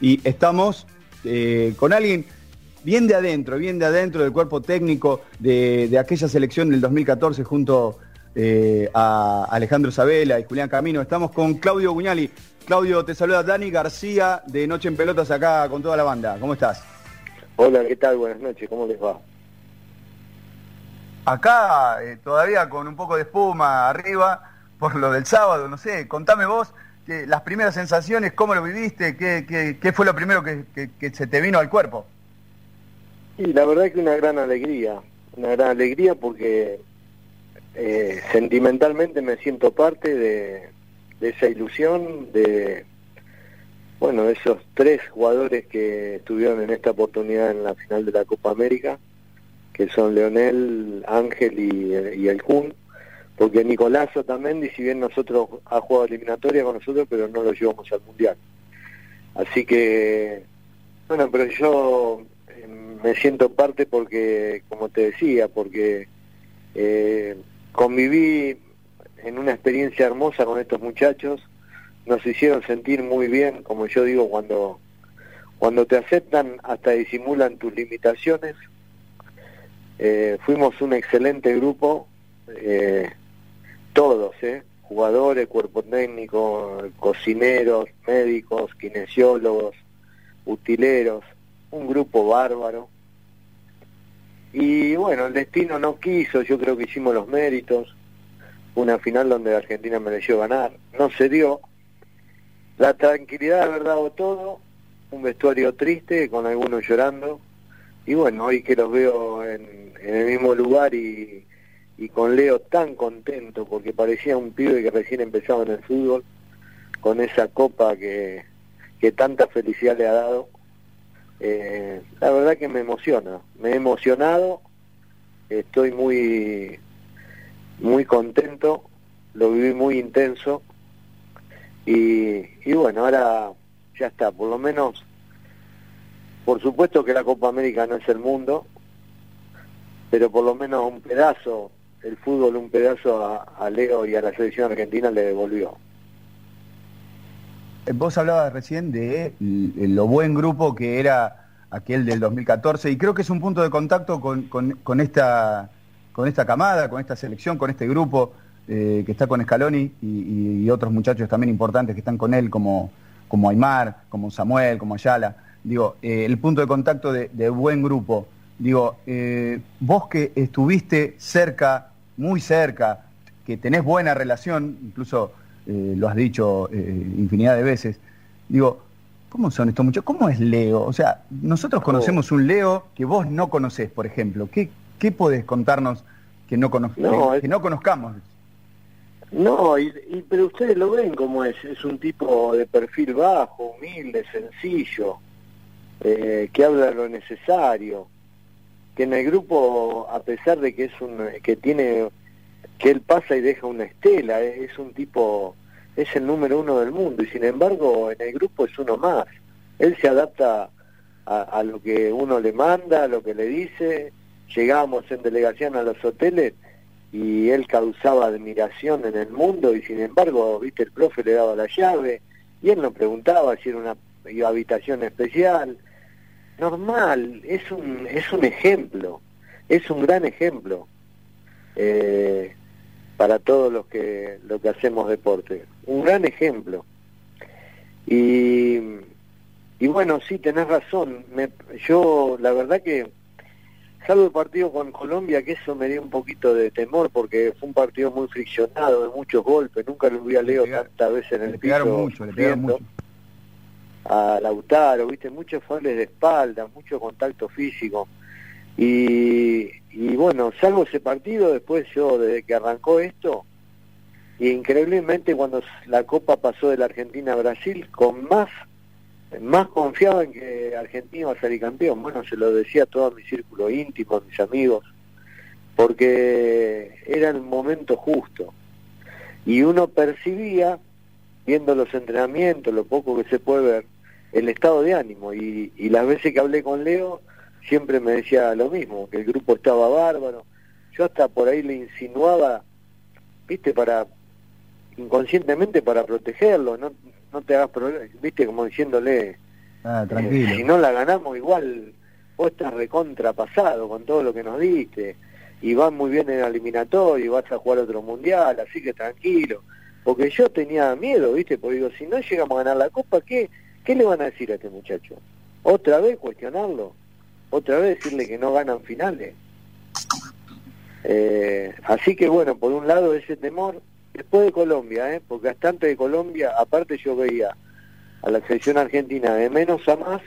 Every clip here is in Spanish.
Y estamos eh, con alguien bien de adentro, bien de adentro del cuerpo técnico de, aquella selección del 2014 junto eh, a Alejandro Sabela y Julián Camino. Estamos con Claudio Guñali. Claudio, te saluda Dani García de Noche en Pelotas acá con toda la banda. ¿Cómo estás? Hola, ¿qué tal? Buenas noches, ¿cómo les va? Acá eh, todavía con un poco de espuma arriba por lo del sábado, no sé, contame vos que, las primeras sensaciones, cómo lo viviste, qué, qué, fue lo primero que, se te vino al cuerpo. Y la verdad que una gran alegría, una gran alegría porque eh, sentimentalmente me siento parte de, de esa ilusión, de bueno, esos tres jugadores que estuvieron en esta oportunidad en la final de la Copa América, que son Leonel, Ángel y, el Kun, porque Nicolazo también, y si bien nosotros ha jugado eliminatoria con nosotros, pero no lo llevamos al Mundial. Así que, bueno, pero yo eh, me siento parte porque, como te decía, porque eh, conviví en una experiencia hermosa con estos muchachos, nos hicieron sentir muy bien, como yo digo, cuando, cuando te aceptan hasta disimulan tus limitaciones. Eh, fuimos un excelente grupo, eh, todos, eh, jugadores, cuerpo técnico, cocineros, médicos, kinesiólogos, utileros, un grupo bárbaro. Y bueno, el destino no quiso, yo creo que hicimos los méritos, una final donde Argentina mereció ganar, no se dio, la tranquilidad haber dado todo, un vestuario triste, con algunos llorando, y bueno, hoy que los veo en, el mismo lugar y, con Leo tan contento, porque parecía un pibe que recién empezaba en el fútbol, con esa copa que, que tanta felicidad le ha dado, eh, la verdad que me emociona, me he emocionado, estoy muy, muy contento, lo viví muy intenso, y, bueno, ahora ya está, por lo menos, por supuesto que la Copa América no es el mundo, pero por lo menos un pedazo, el fútbol un pedazo a, Leo y a la selección argentina le devolvió. Eh, vos hablabas recién de lo buen grupo que era aquel del 2014 y creo que es un punto de contacto con, con, esta, con esta camada, con esta selección, con este grupo. Eh, que está con Scaloni y, otros muchachos también importantes que están con él, como, como Aymar, como Samuel, como Ayala. Digo, eh, el punto de contacto de, buen grupo. Digo, eh, vos que estuviste cerca, muy cerca, que tenés buena relación, incluso lo has dicho infinidad de veces, digo, ¿cómo son estos muchachos? ¿Cómo es Leo? O sea, nosotros conocemos un Leo que vos no conocés, por ejemplo. ¿Qué, qué podés contarnos que no, que no conozcamos? No, y, pero ustedes lo ven como es, es un tipo de perfil bajo, humilde, sencillo, eh, que habla lo necesario, que en el grupo, a pesar de que es un, que tiene, que él pasa y deja una estela, es un tipo, es el número uno del mundo, y sin embargo en el grupo es uno más, él se adapta a, a lo que uno le manda, a lo que le dice, llegamos en delegación a los hoteles, y él causaba admiración en el mundo y sin embargo, viste, el profe le daba la llave y él no preguntaba si era una habitación especial. Normal, es un, es un ejemplo, es un gran ejemplo eh, para todos los que, lo que hacemos deporte. Un gran ejemplo. Y, y bueno, sí, tenés razón. Me, yo, la verdad que salvo el partido con Colombia, que eso me dio un poquito de temor porque fue un partido muy friccionado, de muchos golpes, nunca lo vi a Leo tantas veces en el piso. Mucho, le pegaron mucho. A Lautaro, viste, muchos fables de espalda, mucho contacto físico. Y, y bueno, salvo ese partido, después yo, desde que arrancó esto, y increíblemente cuando la Copa pasó de la Argentina a Brasil, con más más confiaba en que Argentina iba a salir campeón. Bueno, se lo decía a todo mi círculo íntimo, a mis amigos, porque era el momento justo. Y uno percibía, viendo los entrenamientos, lo poco que se puede ver, el estado de ánimo. Y, y las veces que hablé con Leo, siempre me decía lo mismo, que el grupo estaba bárbaro. Yo hasta por ahí le insinuaba, viste, para inconscientemente para protegerlo, no, no te hagas problemas, viste, como diciéndole, Ah, tranquilo. si no la ganamos, igual vos estás recontrapasado con todo lo que nos diste. Y vas muy bien en el eliminatorio, y vas a jugar otro mundial, así que tranquilo. Porque yo tenía miedo, ¿viste? Porque digo, si no llegamos a ganar la Copa, ¿qué, qué le van a decir a este muchacho? ¿Otra vez cuestionarlo? ¿Otra vez decirle que no ganan finales? Eh, así que bueno, por un lado ese temor, después de Colombia, ¿eh? porque hasta antes de Colombia, aparte yo veía a la selección argentina de menos a más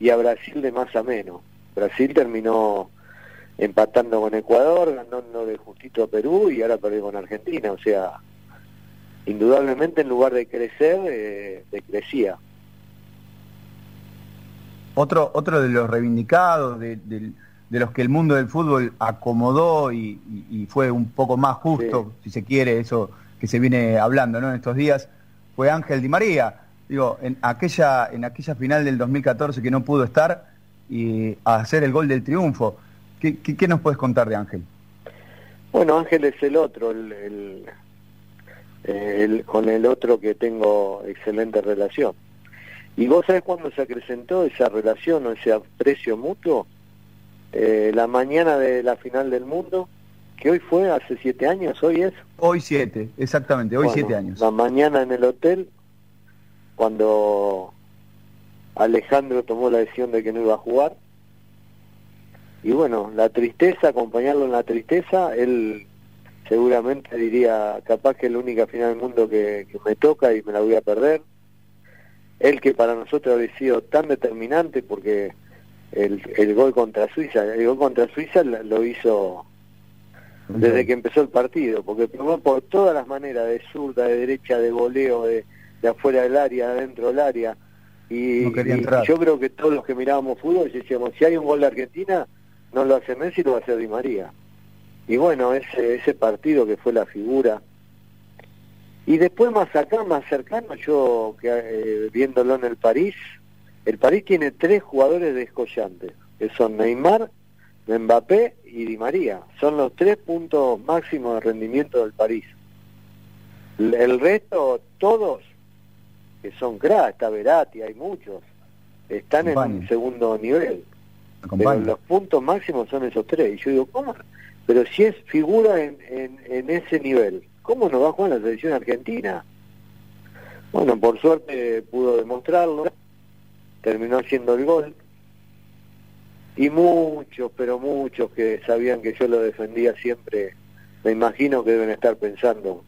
y a Brasil de más a menos. Brasil terminó empatando con Ecuador, ganando de justito a Perú y ahora perdió con Argentina. O sea, indudablemente en lugar de crecer, eh, decrecía. Otro, otro de los reivindicados, de, los que el mundo del fútbol acomodó y, fue un poco más justo, si se quiere, eso que se viene hablando ¿no? en estos días, fue Ángel Di María. Digo, en aquella, en aquella final del 2014 que no pudo estar y a hacer el gol del triunfo. ¿Qué, qué, nos puedes contar de Ángel? Bueno, Ángel es el otro, el, el, con el otro que tengo excelente relación. Y vos sabés cuándo se acrecentó esa relación o ese aprecio mutuo? Eh, la mañana de la final del mundo, que hoy fue hace siete años, hoy es. Hoy siete, exactamente, hoy siete años. La mañana en el hotel, cuando Alejandro tomó la decisión de que no iba a jugar. Y bueno, la tristeza, acompañarlo en la tristeza, él seguramente diría, capaz que es la única final del mundo que, me toca y me la voy a perder. Él que para nosotros había sido tan determinante porque el, el gol contra Suiza, el gol contra Suiza lo hizo desde que empezó el partido, porque probó por todas las maneras, de zurda, de derecha, de voleo, de, de afuera del área, de adentro del área. Y, yo creo que todos los que mirábamos fútbol decíamos, si hay un gol de Argentina, no lo hace Messi, lo va a hacer Di María. Y bueno, ese, ese partido que fue la figura. Y después más acá, más cercano, yo que, eh, viéndolo en el París, el París tiene tres jugadores descollantes, que son Neymar, Mbappé y Di María. Son los tres puntos máximos de rendimiento del París. El resto, todos, que son cracks, está Verati, hay muchos, están en un segundo nivel. Pero los puntos máximos son esos tres. Y yo digo, ¿cómo? Pero si es figura en, en, ese nivel, ¿cómo no va a jugar la selección argentina? Bueno, por suerte pudo demostrarlo, terminó haciendo el gol. Y muchos, pero muchos que sabían que yo lo defendía siempre, me imagino que deben estar pensando,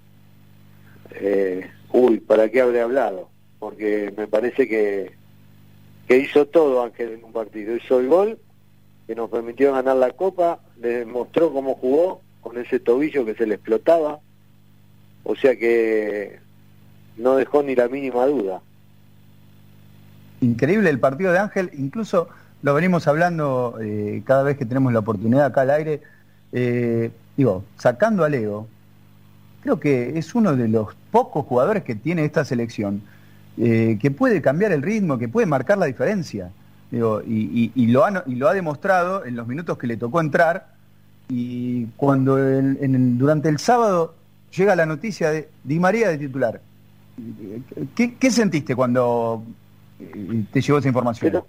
eh, uy, ¿para qué habré hablado? porque me parece que, que hizo todo Ángel en un partido. Hizo el gol que nos permitió ganar la copa, le mostró cómo jugó con ese tobillo que se le explotaba, o sea que no dejó ni la mínima duda. Increíble el partido de Ángel, incluso lo venimos hablando eh, cada vez que tenemos la oportunidad acá al aire, eh, digo, sacando a Leo, creo que es uno de los pocos jugadores que tiene esta selección eh, que puede cambiar el ritmo, que puede marcar la diferencia. Y, lo ha, y lo ha demostrado en los minutos que le tocó entrar. Y cuando en durante el sábado llega la noticia de Di María de titular, ¿qué, sentiste cuando eh, te llegó esa información?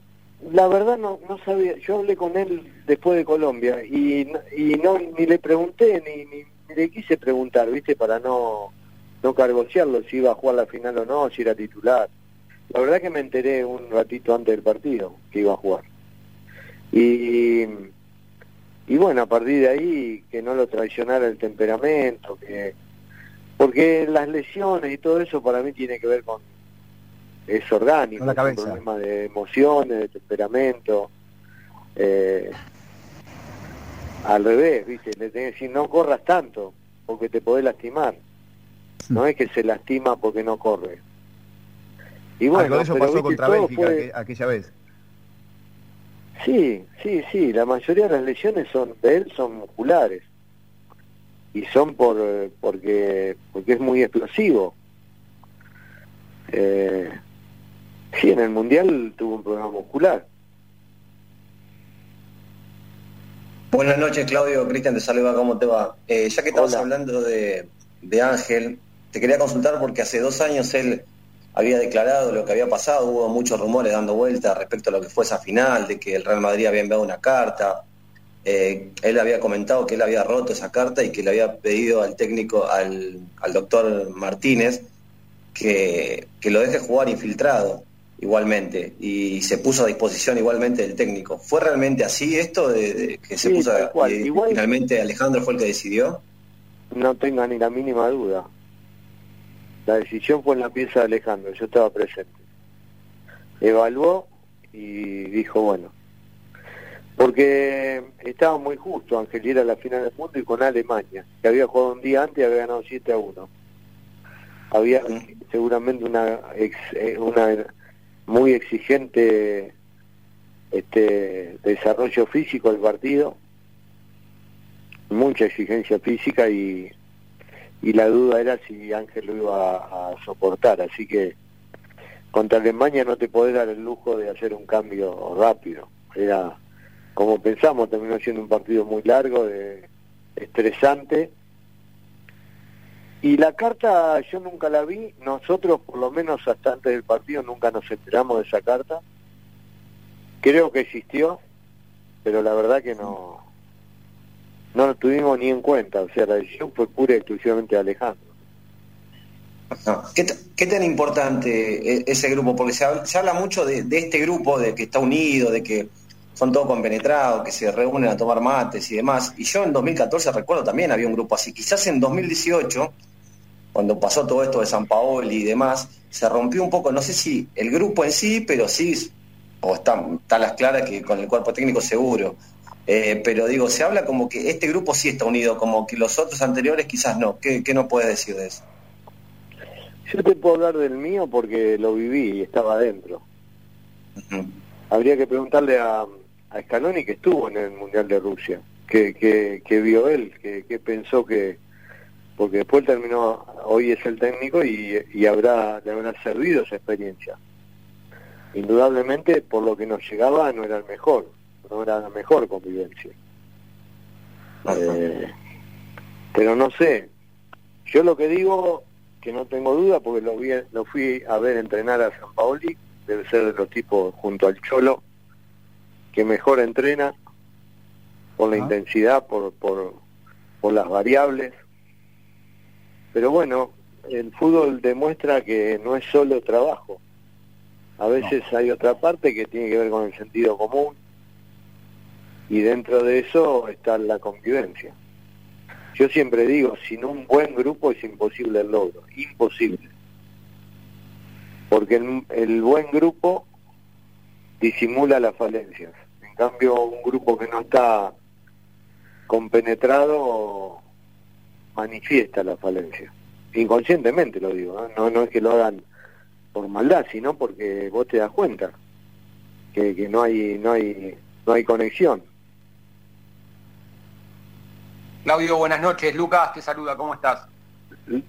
la verdad no, no sabía, yo hablé con él después de Colombia y, y no ni le pregunté ni, ni le quise preguntar, ¿viste? Para no no cargosearlo si iba a jugar la final o no, si era titular. La verdad que me enteré un ratito antes del partido que iba a jugar. Y, y bueno, a partir de ahí que no lo traicionara el temperamento, que porque las lesiones y todo eso para mí tiene que ver con es orgánico, la cabeza. un problema de emociones, de temperamento. Eh, al revés, ¿viste? Le tenés que decir no corras tanto porque te podés lastimar no es que se lastima porque no corre. Y bueno, eso pasó contra Bélgica aquella vez. Sí, sí, sí, la mayoría de las lesiones son de él son musculares y son por porque porque es muy explosivo. Eh, sí, en el mundial tuvo un problema muscular. Buenas noches, Claudio. Cristian te saluda, ¿cómo te va? Eh, ya que estamos hablando de, de Ángel, te quería consultar porque hace dos años él había declarado lo que había pasado, hubo muchos rumores dando vueltas respecto a lo que fue esa final, de que el Real Madrid había enviado una carta, eh, él había comentado que él había roto esa carta y que le había pedido al técnico, al, doctor Martínez, que, lo deje jugar infiltrado igualmente y se puso a disposición igualmente del técnico. ¿Fue realmente así esto de, que se puso y, finalmente Alejandro fue el que decidió? No tenga ni la mínima duda. La decisión fue en la pieza de Alejandro, yo estaba presente. Evaluó y dijo, bueno, porque estaba muy justo, Ángel, ir a la final del mundo y con Alemania, que había jugado un día antes y había ganado 7 a 1. Había seguramente una, eh, una muy exigente este desarrollo físico del partido, mucha exigencia física y y la duda era si Ángel lo iba a, soportar, así que contra Alemania no te podés dar el lujo de hacer un cambio rápido, era como pensamos, terminó siendo un partido muy largo, de, estresante, y la carta yo nunca la vi, nosotros por lo menos hasta antes del partido nunca nos enteramos de esa carta, creo que existió, pero la verdad que no, no lo tuvimos ni en cuenta, o sea, la decisión fue pura y exclusivamente de Alejandro. ¿Qué, tan importante e, ese grupo? Porque se habla, mucho de, este grupo, de que está unido, de que son todos compenetrados, que se reúnen a tomar mates y demás. Y yo en 2014 recuerdo también había un grupo así. Quizás en 2018, cuando pasó todo esto de San Paolo y demás, se rompió un poco, no sé si el grupo en sí, pero sí, o está, está las claras que con el cuerpo técnico seguro. Eh, pero digo, se habla como que este grupo sí está unido, como que los otros anteriores quizás no. ¿Qué, qué nos puedes decir de eso? Yo te puedo hablar del mío porque lo viví y estaba adentro. Habría que preguntarle a, a Scaloni que estuvo en el Mundial de Rusia, que, que, vio él, que, pensó que... Porque después terminó, hoy es el técnico y, y habrá, le habrá servido esa experiencia. Indudablemente, por lo que nos llegaba, no era el mejor no era la mejor convivencia. Eh, pero no sé, yo lo que digo, que no tengo duda, porque lo, vi, lo fui a ver entrenar a San Paoli, debe ser de los tipos junto al Cholo, que mejor entrena por la intensidad, por, por, por las variables. Pero bueno, el fútbol demuestra que no es solo trabajo. A veces hay otra parte que tiene que ver con el sentido común, y dentro de eso está la convivencia. Yo siempre digo, sin un buen grupo es imposible el logro, imposible. Porque el, buen grupo disimula las falencias. En cambio, un grupo que no está compenetrado manifiesta la falencia. Inconscientemente lo digo, ¿eh? no, no es que lo hagan por maldad, sino porque vos te das cuenta que, que no hay no hay no hay conexión. Claudio, buenas noches. Lucas te saluda, ¿cómo estás?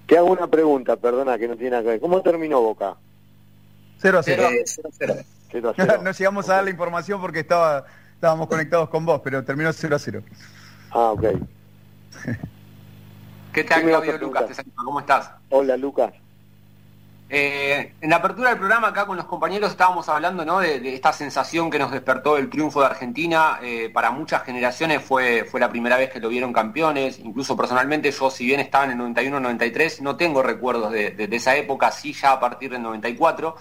Te hago una pregunta, perdona, que no tiene nada que ver. ¿Cómo terminó Boca? 0 a 0. no llegamos a dar la información porque estaba, estábamos conectados con vos, pero terminó 0 a 0. Ah, ok. ¿Qué tal, Claudio? Lucas te saluda, ¿cómo estás? Hola, Lucas. Eh, en la apertura del programa acá con los compañeros estábamos hablando ¿no? de, esta sensación que nos despertó el triunfo de Argentina. Eh, para muchas generaciones fue, fue la primera vez que lo vieron campeones. Incluso personalmente yo, si bien estaba en el 91-93, no tengo recuerdos de, esa época, sí ya a partir del 94.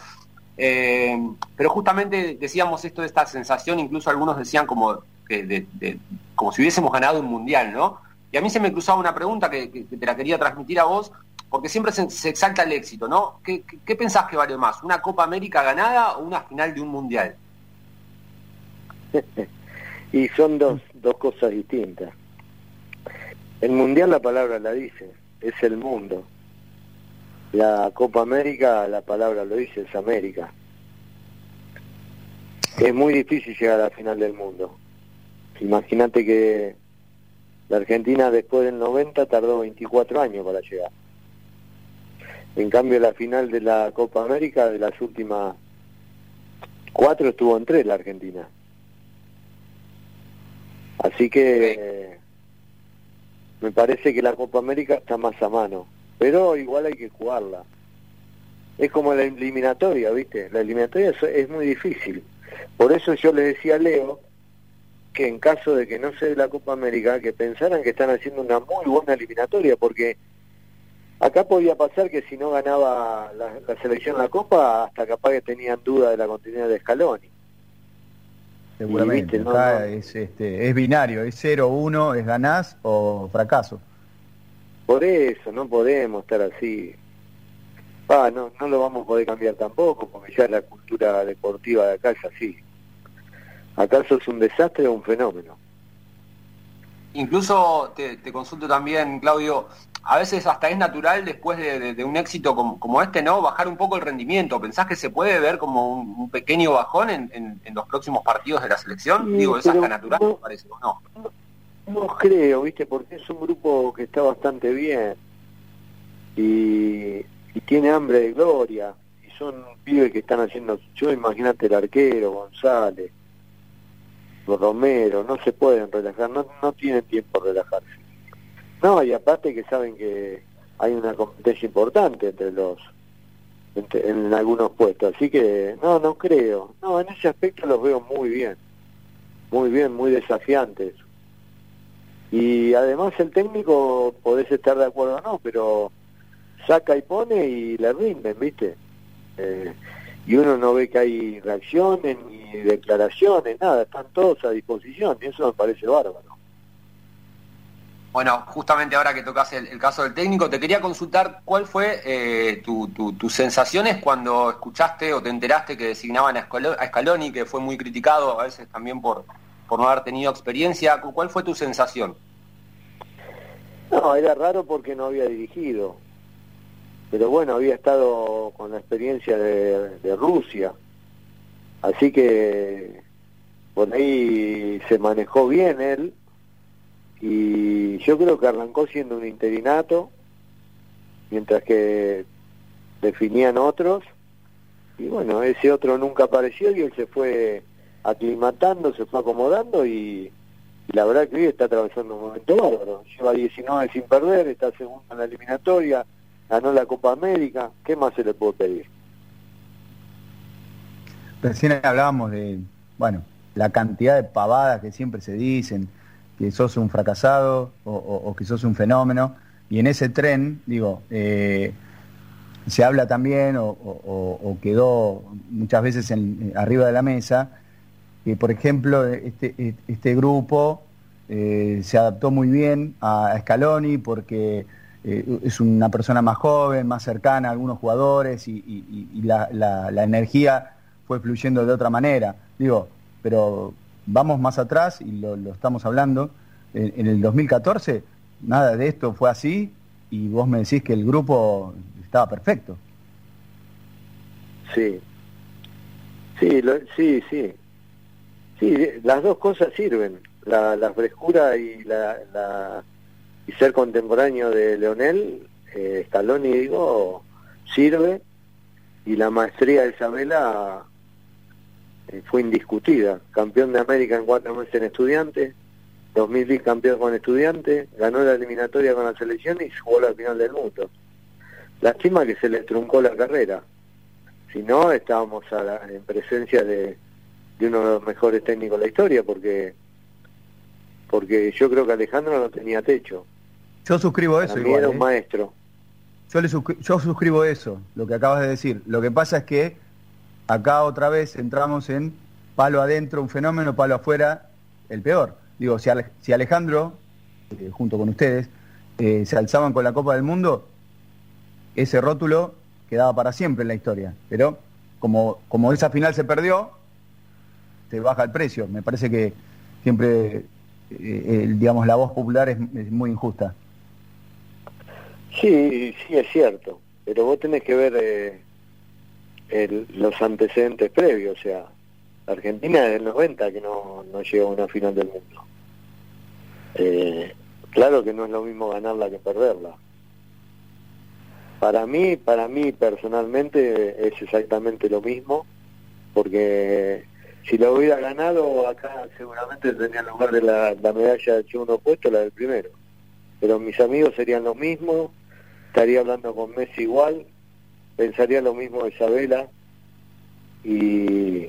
Eh, pero justamente decíamos esto de esta sensación, incluso algunos decían como, que como si hubiésemos ganado un mundial, ¿no? Y a mí se me cruzaba una pregunta que te la quería transmitir a vos porque siempre se, exalta el éxito, ¿no? ¿Qué, pensás que vale más? ¿Una Copa América ganada o una final de un Mundial? y son dos, dos cosas distintas. El Mundial la palabra la dice, es el mundo. La Copa América, la palabra lo dice, es América. Es muy difícil llegar a la final del mundo. Imagínate que la Argentina después del 90 tardó 24 años para llegar. En cambio, la final de la Copa América, de las últimas cuatro, estuvo en tres la Argentina. Así que me parece que la Copa América está más a mano, pero igual hay que jugarla. es como la eliminatoria, ¿viste? La eliminatoria es, muy difícil. Por eso yo le decía a Leo que en caso de que no se dé la Copa América, que pensaran que están haciendo una muy buena eliminatoria, porque acá podía pasar que si no ganaba la, selección la Copa, hasta capaz que tenían duda de la continuidad de Scaloni. Seguramente, Es, este, es binario, es 0-1, es ganás o fracaso. Por eso, no podemos estar así. Ah, no, no lo vamos a poder cambiar tampoco, porque ya la cultura deportiva de acá es así. ¿Acaso es un desastre o un fenómeno? Incluso te, consulto también, Claudio, a veces hasta es natural después de, un éxito como, este, ¿no? Bajar un poco el rendimiento. ¿Pensás que se puede ver como un, pequeño bajón en, los próximos partidos de la selección? Digo, ¿es hasta natural, no, parece, o no? No creo, ¿viste? Porque es un grupo que está bastante bien y, y tiene hambre de gloria. Y son pibes que están haciendo... Yo imagínate el arquero, González, Romero, no se pueden relajar, no, no tienen tiempo de relajarse. No, y aparte que saben que hay una competencia importante entre los en algunos puestos, así que no, no creo. No, en ese aspecto los veo muy bien, muy bien, muy desafiantes. Y además el técnico podés estar de acuerdo o no, pero saca y pone y le rinden, ¿viste? Eh, y uno no ve que hay reacciones ni declaraciones, nada, están todos a disposición y eso me parece bárbaro. Bueno, justamente ahora que tocas el, caso del técnico, te quería consultar cuál fue eh, tus sensaciones cuando escuchaste o te enteraste que designaban a, Scaloni, que fue muy criticado a veces también por, por no haber tenido experiencia. ¿Cuál fue tu sensación? No, era raro porque no había dirigido pero bueno, había estado con la experiencia de, Rusia, así que por ahí se manejó bien él, y yo creo que arrancó siendo un interinato, mientras que definían otros, y bueno, ese otro nunca apareció y él se fue aclimatando, se fue acomodando y, la verdad que hoy está atravesando un momento bárbaro. Lleva 19 sin perder, está segundo en la eliminatoria, ganó la Copa América, ¿qué más se le puede pedir? Recién hablábamos de, bueno, la cantidad de pavadas que siempre se dicen, que sos un fracasado o, que sos un fenómeno, y en ese tren, digo, eh, se habla también o, quedó muchas veces arriba de la mesa, que por ejemplo este, este grupo eh, se adaptó muy bien a Scaloni porque eh, es una persona más joven, más cercana a algunos jugadores y, la, energía fue fluyendo de otra manera. Digo, pero vamos más atrás y lo, estamos hablando. En, el 2014 nada de esto fue así y vos me decís que el grupo estaba perfecto. Sí, sí, sí, sí. Sí, las dos cosas sirven, la, la frescura y la y ser contemporáneo de Leonel, eh, digo, sirve y la maestría de Isabela fue indiscutida. Campeón de América en cuatro meses en estudiantes, 2010 campeón con estudiantes, ganó la eliminatoria con la selección y jugó la final del mundo. Lástima que se le truncó la carrera. Si no, estábamos en presencia de, de uno de los mejores técnicos de la historia, porque porque yo creo que Alejandro no tenía techo. Yo suscribo eso. Igual, era un ¿eh? maestro. Yo, le yo suscribo eso, lo que acabas de decir. Lo que pasa es que acá otra vez entramos en palo adentro, un fenómeno, palo afuera, el peor. Digo, si, Alejandro, eh, junto con ustedes, eh, se alzaban con la Copa del Mundo, ese rótulo quedaba para siempre en la historia. Pero como, como esa final se perdió, se baja el precio. Me parece que siempre, digamos, la voz popular es muy injusta. Sí, sí es cierto, pero vos tenés que ver eh, los antecedentes previos, o sea, Argentina es del 90 que no, no llega a una final del mundo. Eh, claro que no es lo mismo ganarla que perderla. Para mí, para mí personalmente es exactamente lo mismo, porque si lo hubiera ganado acá seguramente tendría lugar de la, la medalla de uno puesto la del primero. Pero mis amigos serían los mismos, estaría hablando con Messi igual pensaría lo mismo de Isabela y,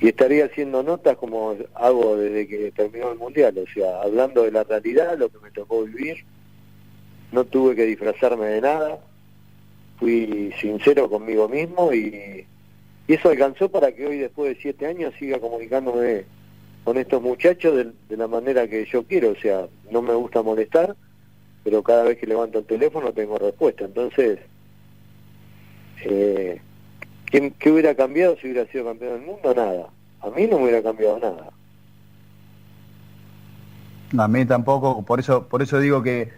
estaría haciendo notas como hago desde que terminó el Mundial, o sea, hablando de la realidad, lo que me tocó vivir, no tuve que disfrazarme de nada, fui sincero conmigo mismo y, y eso alcanzó para que hoy, después de siete años, siga comunicándome con estos muchachos de, la manera que yo quiero, o sea, no me gusta molestar, pero cada vez que levanto el teléfono tengo respuesta. Entonces, eh, ¿qué, ¿qué, hubiera cambiado si hubiera sido campeón del mundo? Nada. A mí no me hubiera cambiado nada. A mí tampoco, por eso, por eso digo que,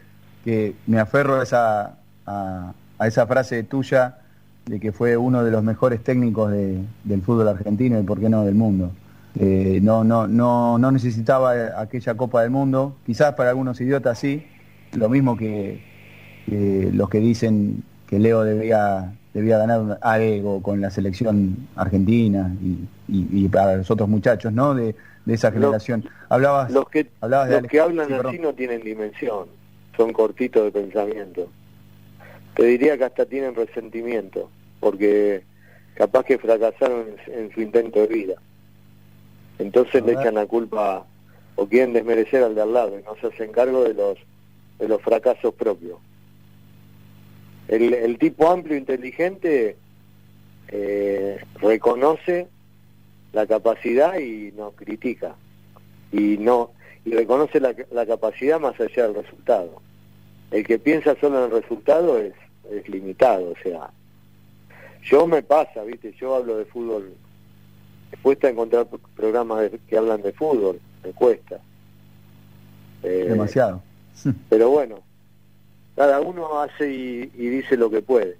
que me aferro a esa, a, esa frase tuya de que fue uno de los mejores técnicos del fútbol argentino y por qué no del mundo. Eh, no, no, no, no necesitaba aquella Copa del Mundo, quizás para algunos idiotas sí, lo mismo que, los que dicen que Leo debía, debía ganar algo con la selección argentina y, para los otros muchachos ¿no? de, esa generación. Hablabas, los que, los que hablan así no tienen dimensión, son cortitos de pensamiento. Te diría que hasta tienen resentimiento, porque capaz que fracasaron en su intento de vida. Entonces le echan la culpa o quieren desmerecer al de al lado y no se hacen cargo de los, de los fracasos propios. El, tipo amplio inteligente eh, reconoce la capacidad y no critica y no y reconoce la, la, capacidad más allá del resultado. El que piensa solo en el resultado es, es limitado, o sea, yo me pasa, viste, yo hablo de fútbol me cuesta encontrar programas que hablan de fútbol, me cuesta. Eh, Demasiado. Pero bueno, cada uno hace y, dice lo que puede.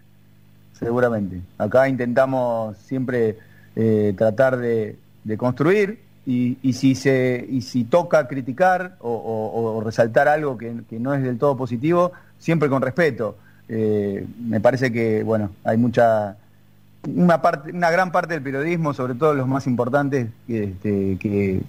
Seguramente. Acá intentamos siempre eh, tratar de, construir y, si se y si toca criticar o, resaltar algo que, no es del todo positivo, siempre con respeto. Eh, me parece que bueno hay mucha una parte, una gran parte del periodismo, sobre todo los más importantes, este, que,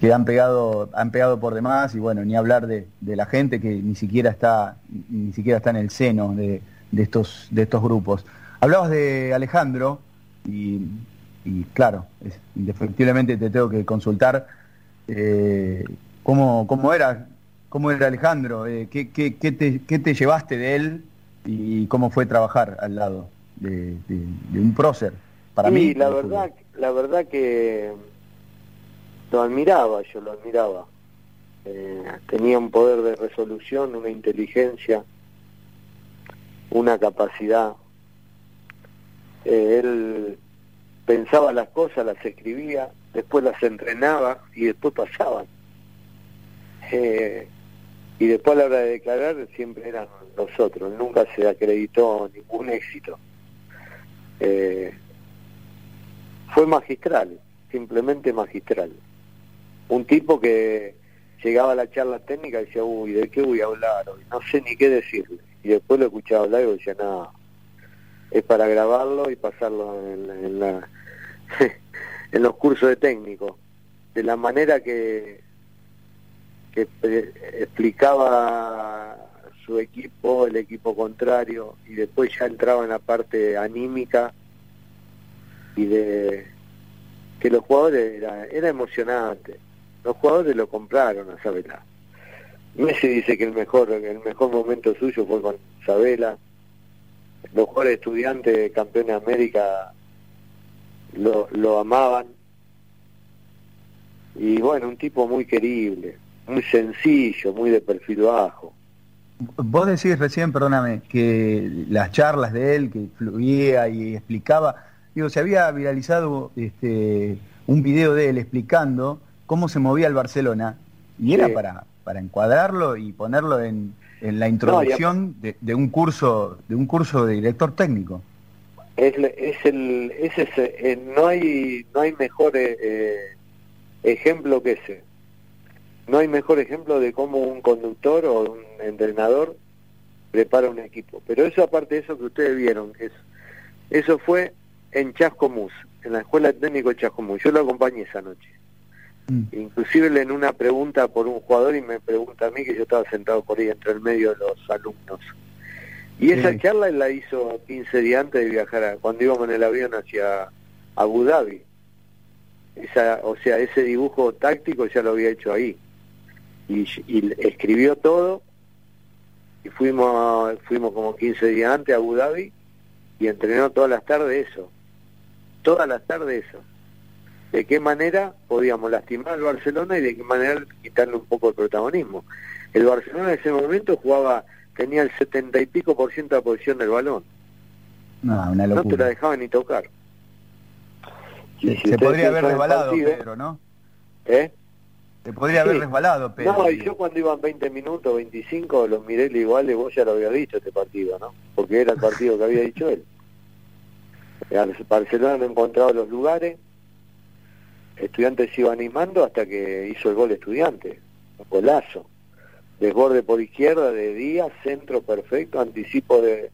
que han pegado, han pegado por demás, y bueno, ni hablar de, la gente que ni siquiera está, ni siquiera está en el seno de, estos, de estos grupos. Hablabas de Alejandro, y, claro, indefectiblemente te tengo que consultar eh, cómo, cómo era, cómo era Alejandro, eh, qué, qué, qué, te, qué te llevaste de él y cómo fue trabajar al lado de, un prócer. Para mí, la verdad, la verdad que lo admiraba, yo lo admiraba. Eh, tenía un poder de resolución, una inteligencia, una capacidad. Eh, él pensaba las cosas, las escribía, después las entrenaba y después pasaban. Eh, y después a la hora de declarar siempre eran nosotros, nunca se acreditó ningún éxito. Eh, fue magistral, simplemente magistral. Un tipo que llegaba a la charla técnica y decía, uy, ¿de qué voy a hablar hoy? No sé ni qué decirle. Y después lo escuchaba hablar y decía, no, es para grabarlo y pasarlo en, la, en los cursos de técnico. De la manera que, que explicaba su equipo, el equipo contrario, y después ya entraba en la parte anímica y de que los jugadores era, era emocionante. Los jugadores lo compraron a Sabela. Messi dice que el mejor, el mejor momento suyo fue con Sabela. Los jugadores estudiantes campeones de América lo, lo amaban. Y bueno, un tipo muy querible, muy sencillo, muy de perfil bajo. Vos decís recién, perdóname, que las charlas de él, que fluía y explicaba, digo, se había viralizado este, un video de él explicando cómo se movía el Barcelona, y era para, para encuadrarlo y ponerlo en, en la introducción de, un curso de un curso de director técnico. Es, es el, es ese, eh, no hay no hay mejor eh, eh, ejemplo que ese no hay mejor ejemplo de cómo un conductor o un entrenador prepara un equipo. Pero eso aparte de eso que ustedes vieron, es, eso fue en Chascomús, en la escuela técnico de Chascomús. Yo lo acompañé esa noche. Mm. Inclusive en una pregunta por un jugador y me pregunta a mí que yo estaba sentado por ahí entre el medio de los alumnos. Y esa charla él la hizo 15 días antes de viajar, a, cuando íbamos en el avión hacia Abu Dhabi. Esa, o sea, ese dibujo táctico ya lo había hecho ahí. Y, y escribió todo y fuimos fuimos como 15 días antes a Abu Dhabi y entrenó todas las tardes eso. Todas las tardes eso. De qué manera podíamos lastimar al Barcelona y de qué manera quitarle un poco el protagonismo. El Barcelona en ese momento jugaba, tenía el setenta y pico por ciento de posición del balón. No, una no te la dejaban ni tocar. Se, podría haber resbalado, Pedro, ¿no? ¿Eh? Se podría haber resbalado, Pedro. No, y yo cuando iban 20 minutos, 25, los miré y igual vos ya lo había dicho este partido, ¿no? Porque era el partido que había dicho él. Barcelona no encontraba los lugares, Estudiantes se iba animando hasta que hizo el gol Estudiante, un golazo. Desborde por izquierda de Díaz, centro perfecto, anticipo de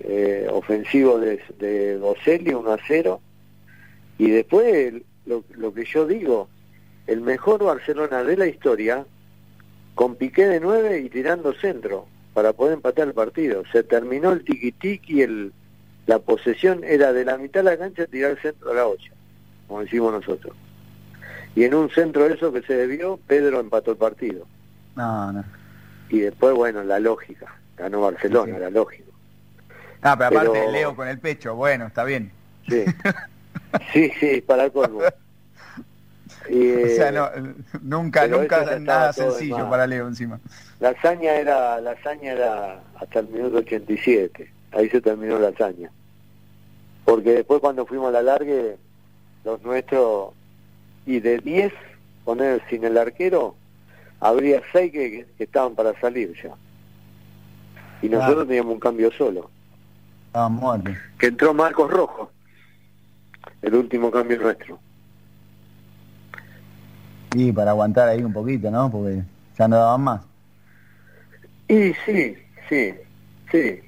eh, ofensivo de, de 1 a 0. Y después, lo, lo que yo digo, el mejor Barcelona de la historia, con Piqué de 9 y tirando centro, para poder empatar el partido. Se terminó el tiki-tiki, el, la posesión era de la mitad de la cancha tirar centro a la 8 como decimos nosotros. Y en un centro de eso que se debió, Pedro empató el partido. No, no. Y después, bueno, la lógica. Ganó Barcelona, la lógica. Ah, pero aparte Leo con el pecho, bueno, está bien. Sí, sí, sí, para colmo. Y, o sea, no, nunca, nunca nada sencillo para Leo encima. La hazaña era, la hazaña era hasta el minuto 87. Ahí se terminó la hazaña. Porque después cuando fuimos a la largue, los nuestros, y de 10 poner sin el arquero, habría 6 que, estaban para salir ya. Y nosotros teníamos un cambio solo. Ah, muerte. Que entró Marcos Rojo, el último cambio nuestro. Y para aguantar ahí un poquito, ¿no? Porque ya no daban más. Y sí, sí, sí.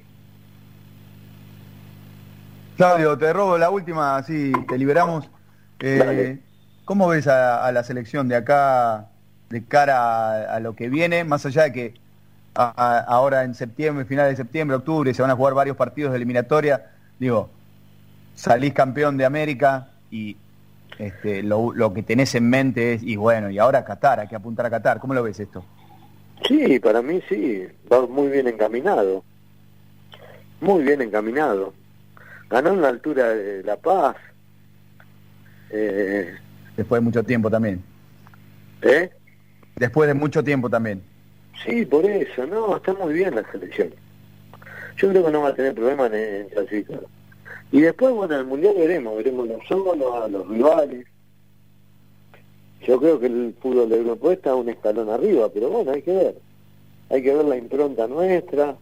Claudio, te robo la última, así te liberamos. Eh, ¿Cómo ves a, la selección de acá de cara a, lo que viene? Más allá de que ahora en septiembre, final de septiembre, octubre, se van a jugar varios partidos de eliminatoria. Digo, salís campeón de América y este, lo, lo, que tenés en mente es, y bueno, y ahora Qatar, hay que apuntar a Qatar. ¿Cómo lo ves esto? Sí, para mí sí, va muy bien encaminado. Muy bien encaminado. Ganó en la altura de La Paz, eh, Después de mucho tiempo también. ¿Eh? Después de mucho tiempo también. Sí, por eso, no, está muy bien la selección. Yo creo que no va a tener problemas en, clasificar. Y después, bueno, en el Mundial veremos, veremos los solos, a los rivales. Yo creo que el fútbol del grupo está un escalón arriba, pero bueno, hay que ver. Hay que ver la impronta nuestra,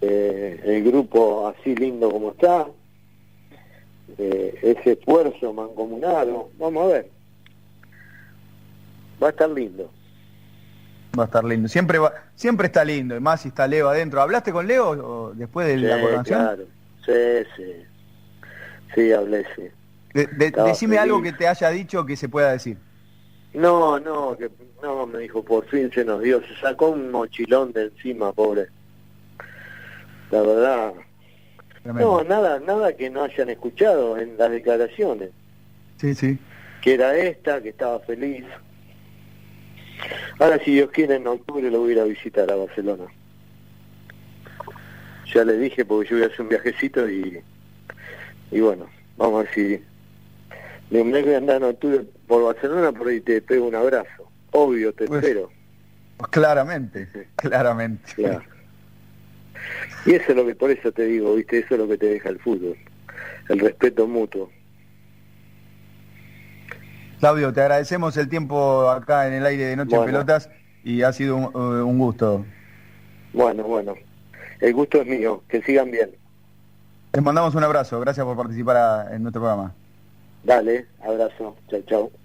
eh, el grupo así lindo como está, eh, ese esfuerzo mancomunado. Vamos a ver. Va a estar lindo. Va a estar lindo. Siempre va, siempre está lindo, y más si está Leo adentro. ¿Hablaste con Leo después de la coronación? Claro, sí, sí. Sí, hablé, sí. decime algo que te haya dicho que se pueda decir. No, no, que no, me dijo, por fin se nos dio, se sacó un mochilón de encima, pobre. La verdad, no, nada, nada que no hayan escuchado en las declaraciones. Sí, sí. Que era esta, que estaba feliz. Ahora, si Dios quiere, en octubre lo voy a ir a visitar a Barcelona. Ya le dije, porque yo voy a hacer un viajecito y, y bueno, vamos a ver si... Me voy a andar en octubre por Barcelona, por ahí te pego un abrazo. Obvio, te pues, espero. Pues claramente, claramente. Claro. Y eso es lo que, por eso te digo, viste, eso es lo que te deja el fútbol, el respeto mutuo. Claudio, te agradecemos el tiempo acá en el aire de Noche Pelotas y ha sido eh, un, gusto. Bueno, bueno, el gusto es mío, que sigan bien. Les mandamos un abrazo, gracias por participar en nuestro programa. Dale, abrazo, chao, chao.